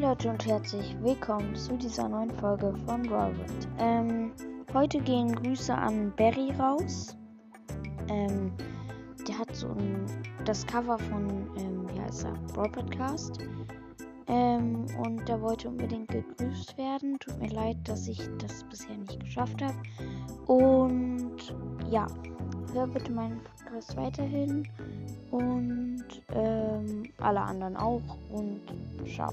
Leute und herzlich willkommen zu dieser neuen Folge von Robert. Ähm, heute gehen Grüße an Barry raus. Ähm, der hat so ein, das Cover von, ähm, wie heißt er, Brawl Podcast. Ähm, und der wollte unbedingt gegrüßt werden. Tut mir leid, dass ich das bisher nicht geschafft habe. Und ja, hör bitte meinen Podcast weiterhin. Und alle anderen auch. Und ciao.